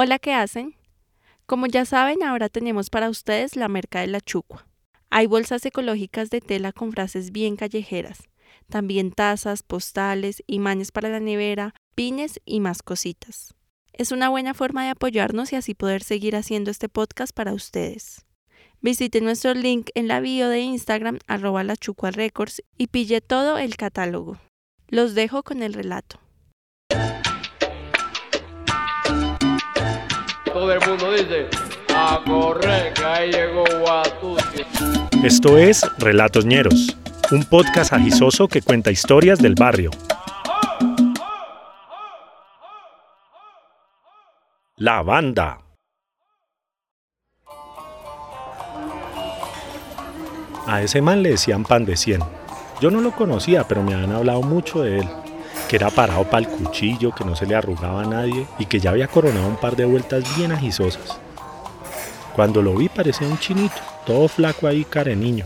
Hola, ¿qué hacen? Como ya saben, ahora tenemos para ustedes la merca de la chucua. Hay bolsas ecológicas de tela con frases bien callejeras, también tazas, postales, imanes para la nevera, pines y más cositas. Es una buena forma de apoyarnos y así poder seguir haciendo este podcast para ustedes. Visite nuestro link en la bio de Instagram arroba la Records y pille todo el catálogo. Los dejo con el relato. Todo el mundo dice, a correr, que ahí llegó Esto es Relatos Ñeros, un podcast agisoso que cuenta historias del barrio. La banda. A ese man le decían pan de cien. Yo no lo conocía, pero me habían hablado mucho de él. Que era parado para el cuchillo, que no se le arrugaba a nadie y que ya había coronado un par de vueltas bien agizosas. Cuando lo vi parecía un chinito, todo flaco ahí, care niño.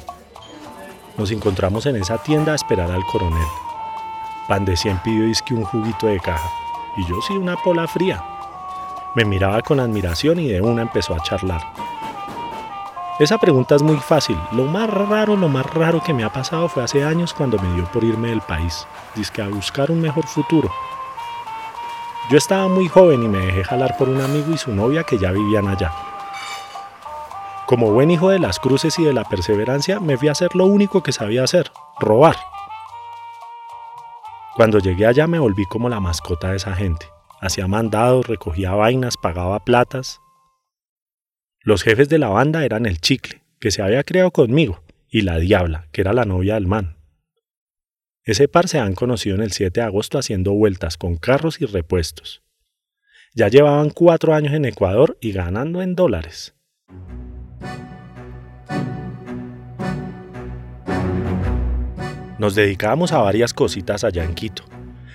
Nos encontramos en esa tienda a esperar al coronel. Pan de cien pidió disque un juguito de caja y yo sí una pola fría. Me miraba con admiración y de una empezó a charlar. Esa pregunta es muy fácil. Lo más raro, lo más raro que me ha pasado fue hace años cuando me dio por irme del país, que a buscar un mejor futuro. Yo estaba muy joven y me dejé jalar por un amigo y su novia que ya vivían allá. Como buen hijo de las cruces y de la perseverancia, me fui a hacer lo único que sabía hacer, robar. Cuando llegué allá me volví como la mascota de esa gente. Hacía mandados, recogía vainas, pagaba platas, los jefes de la banda eran el chicle, que se había creado conmigo, y la diabla, que era la novia del man. Ese par se han conocido en el 7 de agosto haciendo vueltas con carros y repuestos. Ya llevaban cuatro años en Ecuador y ganando en dólares. Nos dedicábamos a varias cositas allá en Quito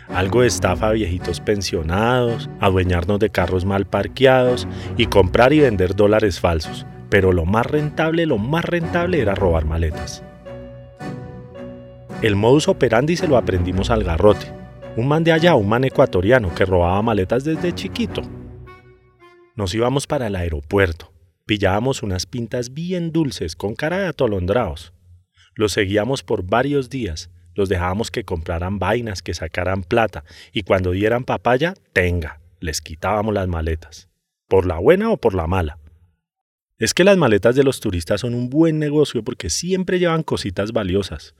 algo de estafa a viejitos pensionados, adueñarnos de carros mal parqueados y comprar y vender dólares falsos. Pero lo más rentable, lo más rentable era robar maletas. El modus operandi se lo aprendimos al garrote, un man de allá, un man ecuatoriano que robaba maletas desde chiquito. Nos íbamos para el aeropuerto, pillábamos unas pintas bien dulces con cara de atolondrados. Los seguíamos por varios días los dejábamos que compraran vainas, que sacaran plata, y cuando dieran papaya, tenga, les quitábamos las maletas, por la buena o por la mala. Es que las maletas de los turistas son un buen negocio porque siempre llevan cositas valiosas.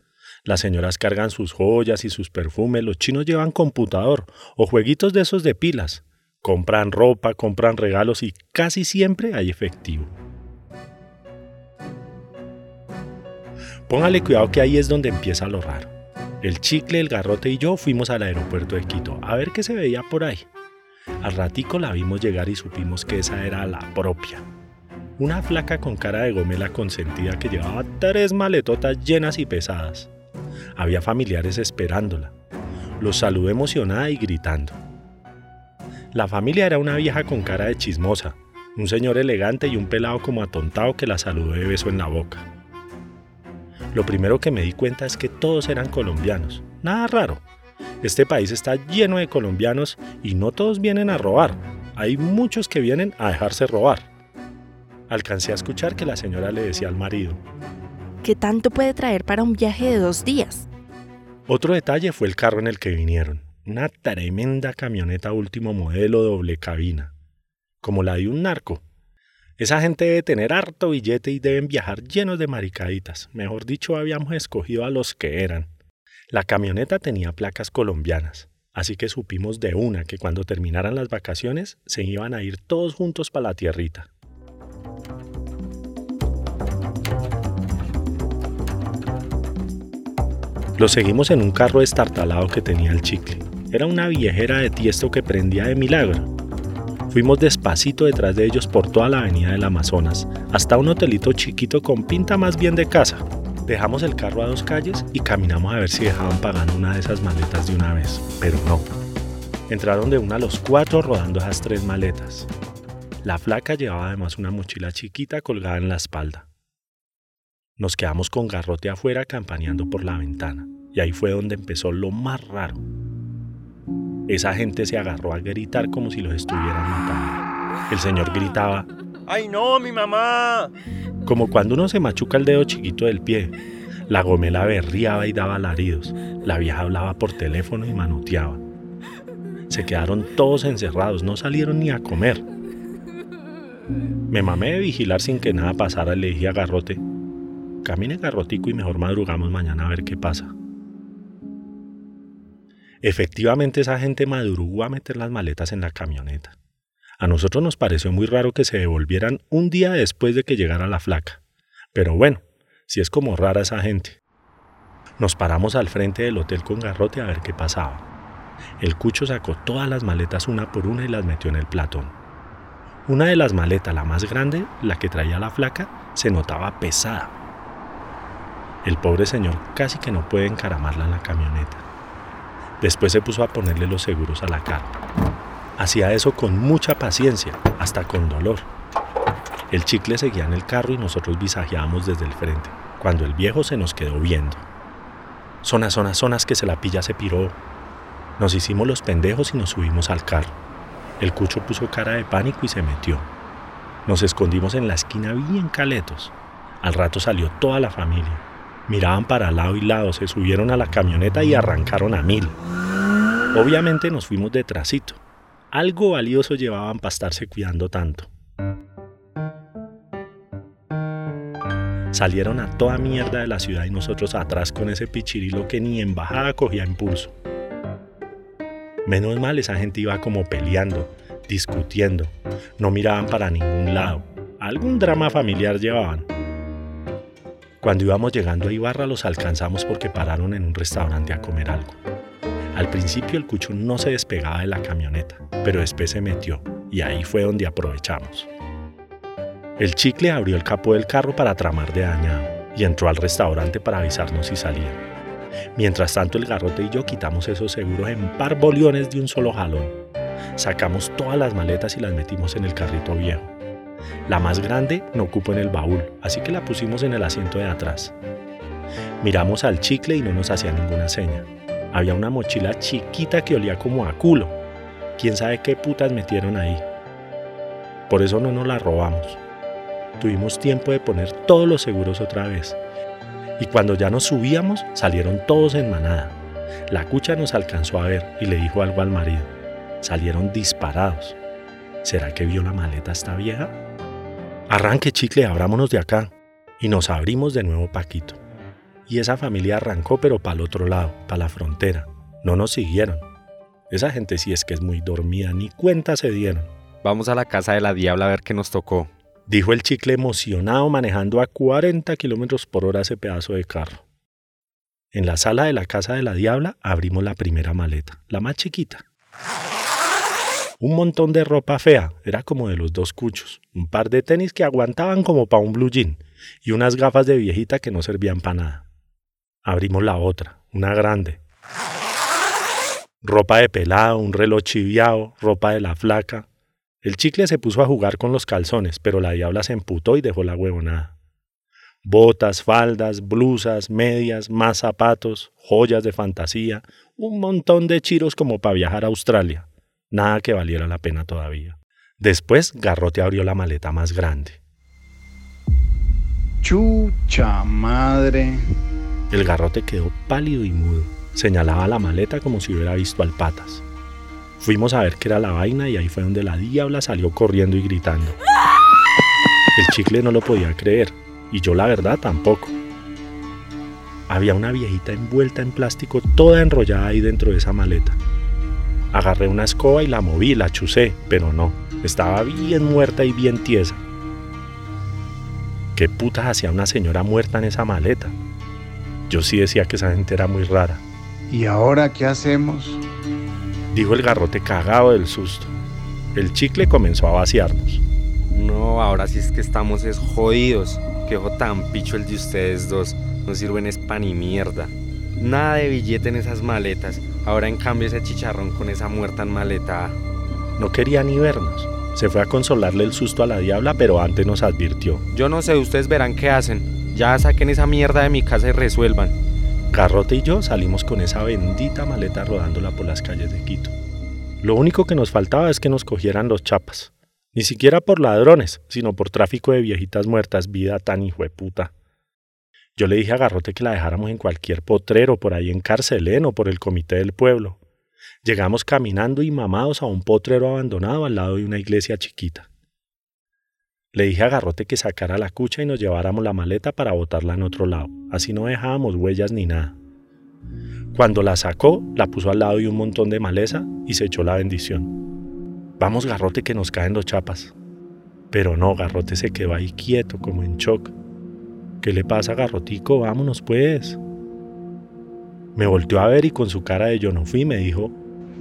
Las señoras cargan sus joyas y sus perfumes, los chinos llevan computador o jueguitos de esos de pilas. Compran ropa, compran regalos y casi siempre hay efectivo. Póngale cuidado que ahí es donde empieza lo raro. El chicle, el garrote y yo fuimos al aeropuerto de Quito a ver qué se veía por ahí. Al ratico la vimos llegar y supimos que esa era la propia. Una flaca con cara de gomela consentida que llevaba tres maletotas llenas y pesadas. Había familiares esperándola. Los saludé emocionada y gritando. La familia era una vieja con cara de chismosa, un señor elegante y un pelado como atontado que la saludó de beso en la boca. Lo primero que me di cuenta es que todos eran colombianos. Nada raro. Este país está lleno de colombianos y no todos vienen a robar. Hay muchos que vienen a dejarse robar. Alcancé a escuchar que la señora le decía al marido. ¿Qué tanto puede traer para un viaje de dos días? Otro detalle fue el carro en el que vinieron. Una tremenda camioneta último modelo doble cabina. Como la de un narco. Esa gente debe tener harto billete y deben viajar llenos de maricaditas. Mejor dicho, habíamos escogido a los que eran. La camioneta tenía placas colombianas, así que supimos de una que cuando terminaran las vacaciones se iban a ir todos juntos para la tierrita. Lo seguimos en un carro estartalado que tenía el chicle. Era una viejera de tiesto que prendía de milagro Fuimos despacito detrás de ellos por toda la avenida del Amazonas, hasta un hotelito chiquito con pinta más bien de casa. Dejamos el carro a dos calles y caminamos a ver si dejaban pagando una de esas maletas de una vez, pero no. Entraron de una los cuatro rodando esas tres maletas. La flaca llevaba además una mochila chiquita colgada en la espalda. Nos quedamos con garrote afuera campaneando por la ventana, y ahí fue donde empezó lo más raro. Esa gente se agarró a gritar como si los estuvieran matando. El señor gritaba, ¡Ay no, mi mamá! como cuando uno se machuca el dedo chiquito del pie. La gomela berriaba y daba alaridos. La vieja hablaba por teléfono y manoteaba. Se quedaron todos encerrados, no salieron ni a comer. Me mamé de vigilar sin que nada pasara le dije a Garrote, camine Garrotico y mejor madrugamos mañana a ver qué pasa. Efectivamente esa gente madrugó a meter las maletas en la camioneta. A nosotros nos pareció muy raro que se devolvieran un día después de que llegara la flaca. Pero bueno, si es como rara esa gente. Nos paramos al frente del hotel con garrote a ver qué pasaba. El cucho sacó todas las maletas una por una y las metió en el platón. Una de las maletas, la más grande, la que traía la flaca, se notaba pesada. El pobre señor casi que no puede encaramarla en la camioneta. Después se puso a ponerle los seguros a la carga. Hacía eso con mucha paciencia, hasta con dolor. El chicle seguía en el carro y nosotros visajeábamos desde el frente, cuando el viejo se nos quedó viendo. Zonas, zonas, zonas que se la pilla se piró. Nos hicimos los pendejos y nos subimos al carro. El cucho puso cara de pánico y se metió. Nos escondimos en la esquina bien caletos. Al rato salió toda la familia. Miraban para lado y lado, se subieron a la camioneta y arrancaron a mil. Obviamente nos fuimos detrásito. Algo valioso llevaban para estarse cuidando tanto. Salieron a toda mierda de la ciudad y nosotros atrás con ese pichirilo que ni embajada cogía impulso. Menos mal esa gente iba como peleando, discutiendo, no miraban para ningún lado. Algún drama familiar llevaban. Cuando íbamos llegando a Ibarra los alcanzamos porque pararon en un restaurante a comer algo. Al principio el cucho no se despegaba de la camioneta, pero después se metió y ahí fue donde aprovechamos. El chicle abrió el capó del carro para tramar de dañado y entró al restaurante para avisarnos si salía. Mientras tanto el garrote y yo quitamos esos seguros en par boliones de un solo jalón. Sacamos todas las maletas y las metimos en el carrito viejo. La más grande no cupo en el baúl, así que la pusimos en el asiento de atrás. Miramos al chicle y no nos hacía ninguna seña. Había una mochila chiquita que olía como a culo. Quién sabe qué putas metieron ahí. Por eso no nos la robamos. Tuvimos tiempo de poner todos los seguros otra vez. Y cuando ya nos subíamos, salieron todos en manada. La cucha nos alcanzó a ver y le dijo algo al marido. Salieron disparados. ¿Será que vio la maleta esta vieja? Arranque, chicle, abrámonos de acá. Y nos abrimos de nuevo Paquito. Y esa familia arrancó, pero para el otro lado, para la frontera. No nos siguieron. Esa gente sí es que es muy dormida, ni cuenta se dieron. Vamos a la casa de la diabla a ver qué nos tocó. Dijo el chicle emocionado manejando a 40 kilómetros por hora ese pedazo de carro. En la sala de la casa de la diabla abrimos la primera maleta, la más chiquita. Un montón de ropa fea, era como de los dos cuchos, un par de tenis que aguantaban como para un blue jean y unas gafas de viejita que no servían para nada. Abrimos la otra, una grande. Ropa de pelado, un reloj chiviado, ropa de la flaca. El chicle se puso a jugar con los calzones, pero la diabla se emputó y dejó la huevonada. Botas, faldas, blusas, medias, más zapatos, joyas de fantasía, un montón de chiros como para viajar a Australia. Nada que valiera la pena todavía. Después Garrote abrió la maleta más grande. Chucha madre. El garrote quedó pálido y mudo. Señalaba la maleta como si hubiera visto al patas. Fuimos a ver qué era la vaina y ahí fue donde la diabla salió corriendo y gritando. El chicle no lo podía creer y yo la verdad tampoco. Había una viejita envuelta en plástico toda enrollada ahí dentro de esa maleta. Agarré una escoba y la moví, la chusé, pero no, estaba bien muerta y bien tiesa. ¿Qué putas hacía una señora muerta en esa maleta? Yo sí decía que esa gente era muy rara. ¿Y ahora qué hacemos? Dijo el garrote cagado del susto. El chicle comenzó a vaciarnos. No, ahora sí es que estamos es jodidos. Qué ojo tan picho el de ustedes dos. No sirven es pan y mierda. Nada de billete en esas maletas. Ahora en cambio ese chicharrón con esa muerta en maleta. No quería ni vernos. Se fue a consolarle el susto a la diabla, pero antes nos advirtió. Yo no sé, ustedes verán qué hacen. Ya saquen esa mierda de mi casa y resuelvan. Garrote y yo salimos con esa bendita maleta rodándola por las calles de Quito. Lo único que nos faltaba es que nos cogieran los chapas. Ni siquiera por ladrones, sino por tráfico de viejitas muertas, vida tan hijo de puta. Yo le dije a Garrote que la dejáramos en cualquier potrero, por ahí en Carcelén o por el comité del pueblo. Llegamos caminando y mamados a un potrero abandonado al lado de una iglesia chiquita. Le dije a Garrote que sacara la cucha y nos lleváramos la maleta para botarla en otro lado, así no dejábamos huellas ni nada. Cuando la sacó, la puso al lado de un montón de maleza y se echó la bendición. Vamos, Garrote, que nos caen los chapas. Pero no, Garrote se quedó ahí quieto, como en shock. ¿Qué le pasa, Garrotico? Vámonos, pues. Me volteó a ver y con su cara de yo no fui me dijo,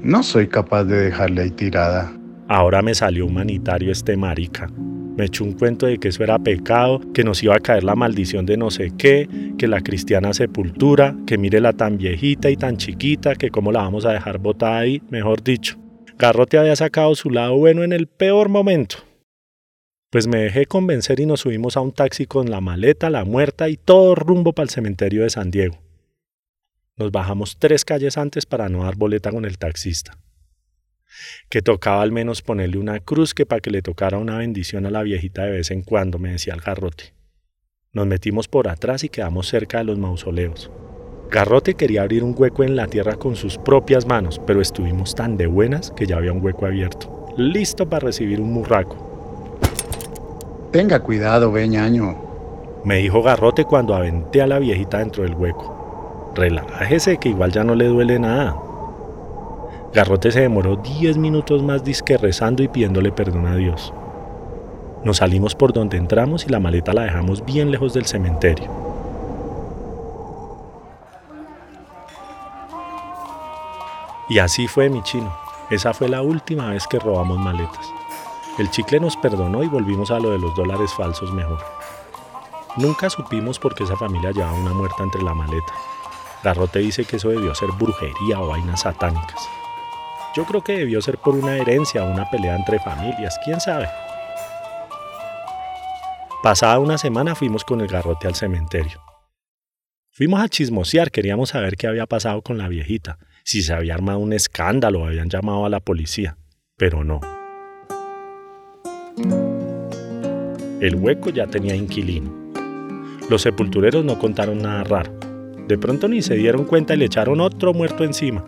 No soy capaz de dejarle ahí tirada. ahora me salió humanitario este marica. Me echó un cuento de que eso era pecado, que nos iba a caer la maldición de no sé qué, que la cristiana sepultura, que mire la tan viejita y tan chiquita, que cómo la vamos a dejar botada ahí, mejor dicho. Garrote había sacado su lado bueno en el peor momento. Pues me dejé convencer y nos subimos a un taxi con la maleta, la muerta y todo rumbo para el cementerio de San Diego. Nos bajamos tres calles antes para no dar boleta con el taxista que tocaba al menos ponerle una cruz que para que le tocara una bendición a la viejita de vez en cuando, me decía el garrote. Nos metimos por atrás y quedamos cerca de los mausoleos. Garrote quería abrir un hueco en la tierra con sus propias manos, pero estuvimos tan de buenas que ya había un hueco abierto, listo para recibir un murraco. Tenga cuidado, veñaño. Me dijo Garrote cuando aventé a la viejita dentro del hueco. Relájese que igual ya no le duele nada. Garrote se demoró 10 minutos más disque rezando y pidiéndole perdón a Dios. Nos salimos por donde entramos y la maleta la dejamos bien lejos del cementerio. Y así fue mi chino. Esa fue la última vez que robamos maletas. El chicle nos perdonó y volvimos a lo de los dólares falsos mejor. Nunca supimos por qué esa familia llevaba una muerta entre la maleta. Garrote dice que eso debió ser brujería o vainas satánicas. Yo creo que debió ser por una herencia o una pelea entre familias, quién sabe. Pasada una semana fuimos con el garrote al cementerio. Fuimos a chismosear, queríamos saber qué había pasado con la viejita, si se había armado un escándalo o habían llamado a la policía, pero no. El hueco ya tenía inquilino. Los sepultureros no contaron nada raro. De pronto ni se dieron cuenta y le echaron otro muerto encima.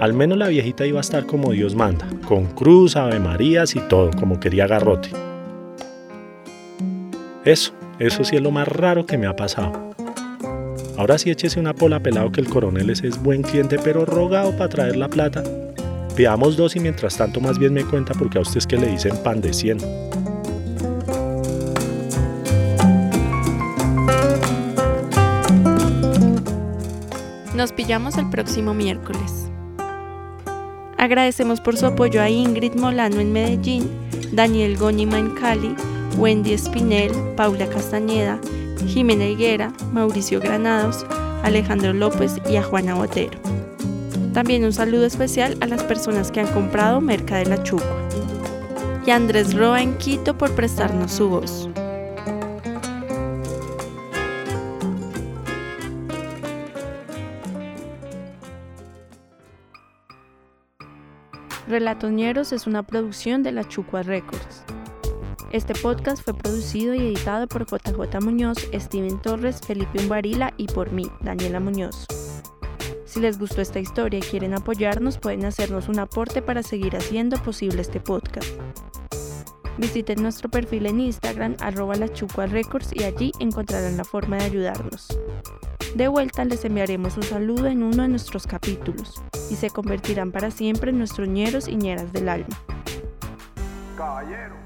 Al menos la viejita iba a estar como Dios manda, con cruz, ave marías y todo, como quería Garrote. Eso, eso sí es lo más raro que me ha pasado. Ahora sí échese una pola pelado que el coronel ese es buen cliente, pero rogado para traer la plata. Veamos dos y mientras tanto más bien me cuenta porque a usted es que le dicen pan de 100. Nos pillamos el próximo miércoles. Agradecemos por su apoyo a Ingrid Molano en Medellín, Daniel Góñima en Cali, Wendy Espinel, Paula Castañeda, Jimena Higuera, Mauricio Granados, Alejandro López y a Juana Botero. También un saludo especial a las personas que han comprado Merca de la Chucua. Y a Andrés Roa en Quito por prestarnos su voz. Relatoñeros es una producción de la Chucua Records. Este podcast fue producido y editado por JJ Muñoz, Steven Torres, Felipe Umbarila y por mí, Daniela Muñoz. Si les gustó esta historia y quieren apoyarnos, pueden hacernos un aporte para seguir haciendo posible este podcast. Visiten nuestro perfil en Instagram, arroba y allí encontrarán la forma de ayudarnos. De vuelta les enviaremos un saludo en uno de nuestros capítulos y se convertirán para siempre en nuestros ñeros y ñeras del alma. Caballero.